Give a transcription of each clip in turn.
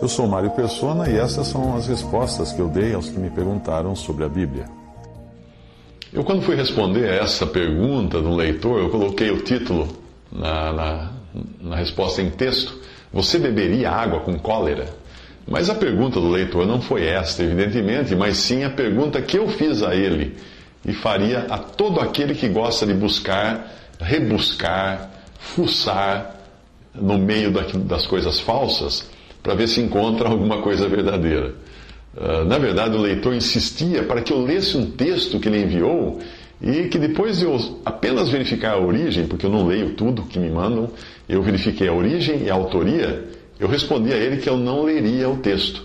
Eu sou Mário Persona e essas são as respostas que eu dei aos que me perguntaram sobre a Bíblia. Eu, quando fui responder essa pergunta do leitor, eu coloquei o título na, na, na resposta em texto: Você beberia água com cólera? Mas a pergunta do leitor não foi esta, evidentemente, mas sim a pergunta que eu fiz a ele e faria a todo aquele que gosta de buscar, rebuscar, fuçar no meio das coisas falsas para ver se encontra alguma coisa verdadeira. Uh, na verdade, o leitor insistia para que eu lesse um texto que ele enviou e que depois de eu apenas verificar a origem, porque eu não leio tudo que me mandam, eu verifiquei a origem e a autoria, eu respondi a ele que eu não leria o texto.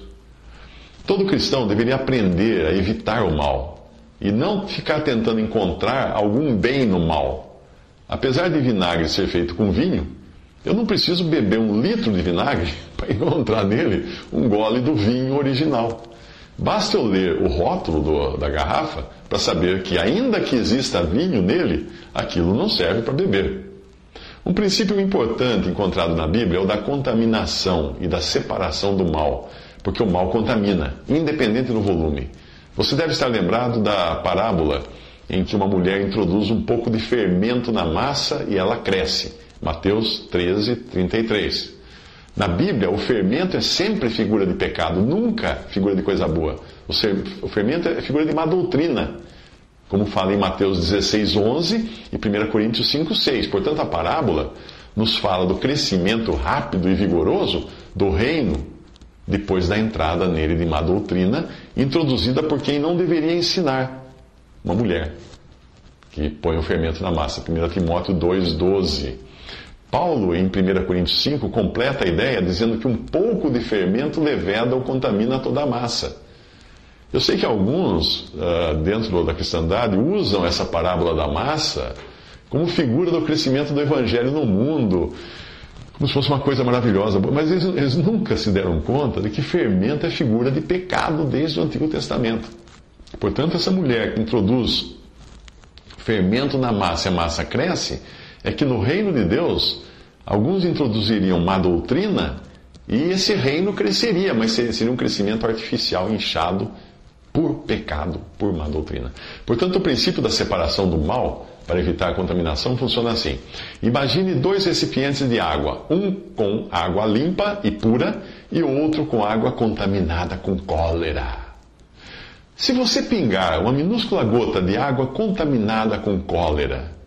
Todo cristão deveria aprender a evitar o mal e não ficar tentando encontrar algum bem no mal. Apesar de vinagre ser feito com vinho, eu não preciso beber um litro de vinagre para encontrar nele um gole do vinho original. Basta eu ler o rótulo do, da garrafa para saber que, ainda que exista vinho nele, aquilo não serve para beber. Um princípio importante encontrado na Bíblia é o da contaminação e da separação do mal, porque o mal contamina, independente do volume. Você deve estar lembrado da parábola em que uma mulher introduz um pouco de fermento na massa e ela cresce. Mateus 13, 33. Na Bíblia, o fermento é sempre figura de pecado, nunca figura de coisa boa. O fermento é figura de má doutrina, como fala em Mateus 16, 11 e 1 Coríntios 5, 6. Portanto, a parábola nos fala do crescimento rápido e vigoroso do reino depois da entrada nele de má doutrina, introduzida por quem não deveria ensinar, uma mulher, que põe o fermento na massa. 1 Timóteo 2, 12. Paulo, em 1 Coríntios 5, completa a ideia dizendo que um pouco de fermento leveda ou contamina toda a massa. Eu sei que alguns, uh, dentro da cristandade, usam essa parábola da massa como figura do crescimento do evangelho no mundo, como se fosse uma coisa maravilhosa. Mas eles, eles nunca se deram conta de que fermento é figura de pecado desde o Antigo Testamento. Portanto, essa mulher que introduz fermento na massa e a massa cresce, é que no reino de Deus, alguns introduziriam má doutrina e esse reino cresceria, mas seria um crescimento artificial, inchado por pecado, por má doutrina. Portanto, o princípio da separação do mal, para evitar a contaminação, funciona assim. Imagine dois recipientes de água, um com água limpa e pura e outro com água contaminada com cólera. Se você pingar uma minúscula gota de água contaminada com cólera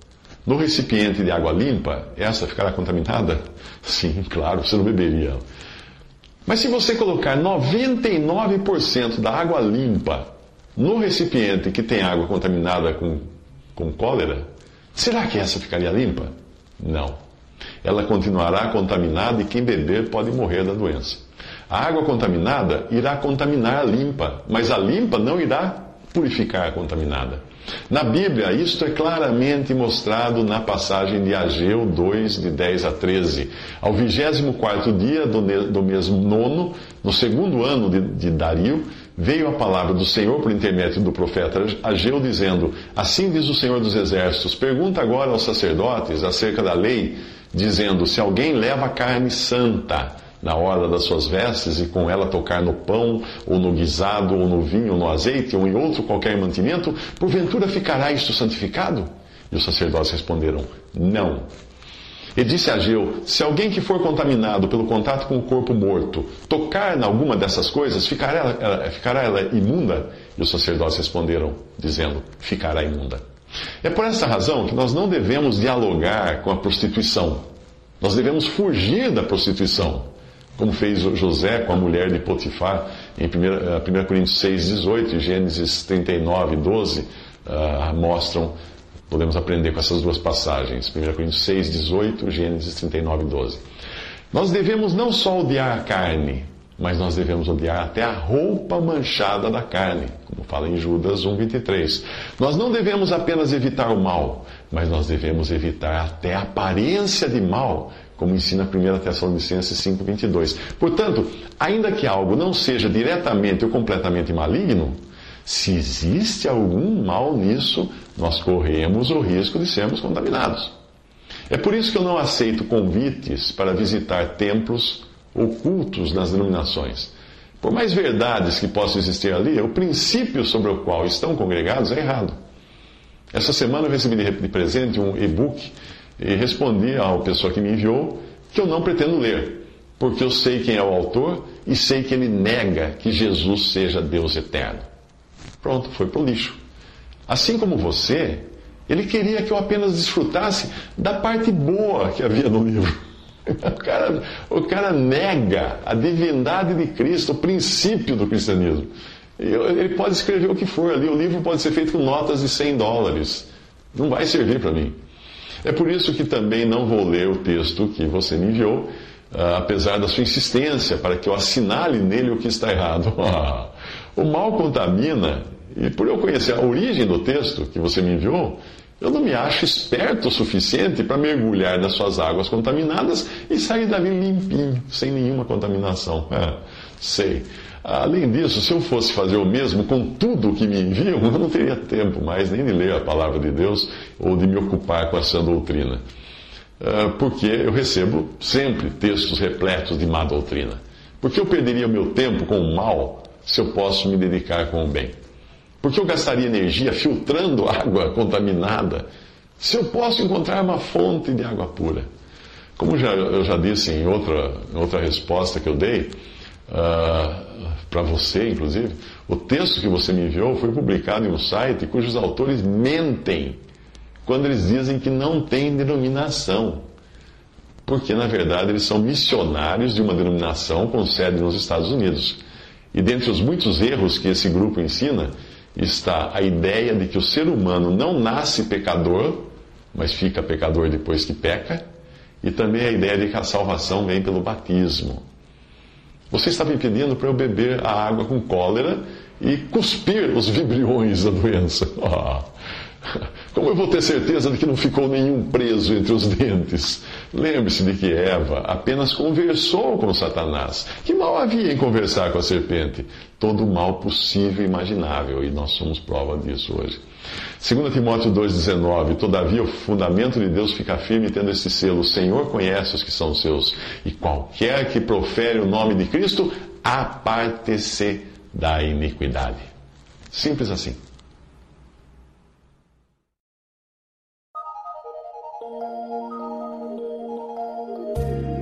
no recipiente de água limpa, essa ficará contaminada? Sim, claro, você não beberia ela. Mas se você colocar 99% da água limpa no recipiente que tem água contaminada com, com cólera, será que essa ficaria limpa? Não. Ela continuará contaminada e quem beber pode morrer da doença. A água contaminada irá contaminar a limpa, mas a limpa não irá purificar a contaminada. Na Bíblia, isto é claramente mostrado na passagem de Ageu 2, de 10 a 13. Ao 24 dia do, mês nono, no segundo ano de, de Dario, veio a palavra do Senhor por intermédio do profeta Ageu, dizendo: Assim diz o Senhor dos Exércitos: Pergunta agora aos sacerdotes acerca da lei, dizendo: Se alguém leva carne santa, na hora das suas vestes e com ela tocar no pão, ou no guisado, ou no vinho, ou no azeite, ou em outro qualquer mantimento, porventura ficará isto santificado? E os sacerdotes responderam: Não. E disse a Ageu: Se alguém que for contaminado pelo contato com o corpo morto tocar em alguma dessas coisas, ficará ela, ficará ela imunda? E os sacerdotes responderam, dizendo: Ficará imunda. É por essa razão que nós não devemos dialogar com a prostituição. Nós devemos fugir da prostituição como fez José com a mulher de Potifar, em 1, 1 eh, Coríntios 6, 18 e Gênesis 39, 12, uh, mostram podemos aprender com essas duas passagens, 1 Coríntios 6, 18, Gênesis 39, 12. Nós devemos não só odiar a carne, mas nós devemos odiar até a roupa manchada da carne, como fala em Judas 1, 23. Nós não devemos apenas evitar o mal, mas nós devemos evitar até a aparência de mal, como ensina 1 Tessalonicenses 5, 22. Portanto, ainda que algo não seja diretamente ou completamente maligno, se existe algum mal nisso, nós corremos o risco de sermos contaminados. É por isso que eu não aceito convites para visitar templos ou cultos nas denominações. Por mais verdades que possam existir ali, o princípio sobre o qual estão congregados é errado. Essa semana eu recebi de presente um e-book e respondi à pessoa que me enviou que eu não pretendo ler, porque eu sei quem é o autor e sei que ele nega que Jesus seja Deus eterno. Pronto, foi para o lixo. Assim como você, ele queria que eu apenas desfrutasse da parte boa que havia no livro. O cara, o cara nega a divindade de Cristo, o princípio do cristianismo. Ele pode escrever o que for ali, o livro pode ser feito com notas de 100 dólares. Não vai servir para mim. É por isso que também não vou ler o texto que você me enviou, ah, apesar da sua insistência para que eu assinale nele o que está errado. o mal contamina, e por eu conhecer a origem do texto que você me enviou, eu não me acho esperto o suficiente para mergulhar nas suas águas contaminadas e sair dali limpinho, sem nenhuma contaminação. É, sei. Além disso, se eu fosse fazer o mesmo com tudo o que me enviam, eu não teria tempo mais nem de ler a palavra de Deus ou de me ocupar com essa doutrina. Ah, porque eu recebo sempre textos repletos de má doutrina. Porque eu perderia meu tempo com o mal se eu posso me dedicar com o bem? Porque eu gastaria energia filtrando água contaminada se eu posso encontrar uma fonte de água pura? Como já, eu já disse em outra, em outra resposta que eu dei, uh, para você, inclusive, o texto que você me enviou foi publicado em um site cujos autores mentem quando eles dizem que não tem denominação. Porque, na verdade, eles são missionários de uma denominação com sede nos Estados Unidos. E dentre os muitos erros que esse grupo ensina, está a ideia de que o ser humano não nasce pecador, mas fica pecador depois que peca, e também a ideia de que a salvação vem pelo batismo. Você está me pedindo para eu beber a água com cólera e cuspir os vibriões da doença. Oh. Como eu vou ter certeza de que não ficou nenhum preso entre os dentes? Lembre-se de que Eva apenas conversou com Satanás. Que mal havia em conversar com a serpente? Todo mal possível e imaginável, e nós somos prova disso hoje. 2 Timóteo 2,19: Todavia o fundamento de Deus fica firme tendo esse selo: O Senhor conhece os que são seus, e qualquer que profere o nome de Cristo, aparte-se da iniquidade. Simples assim. Bye.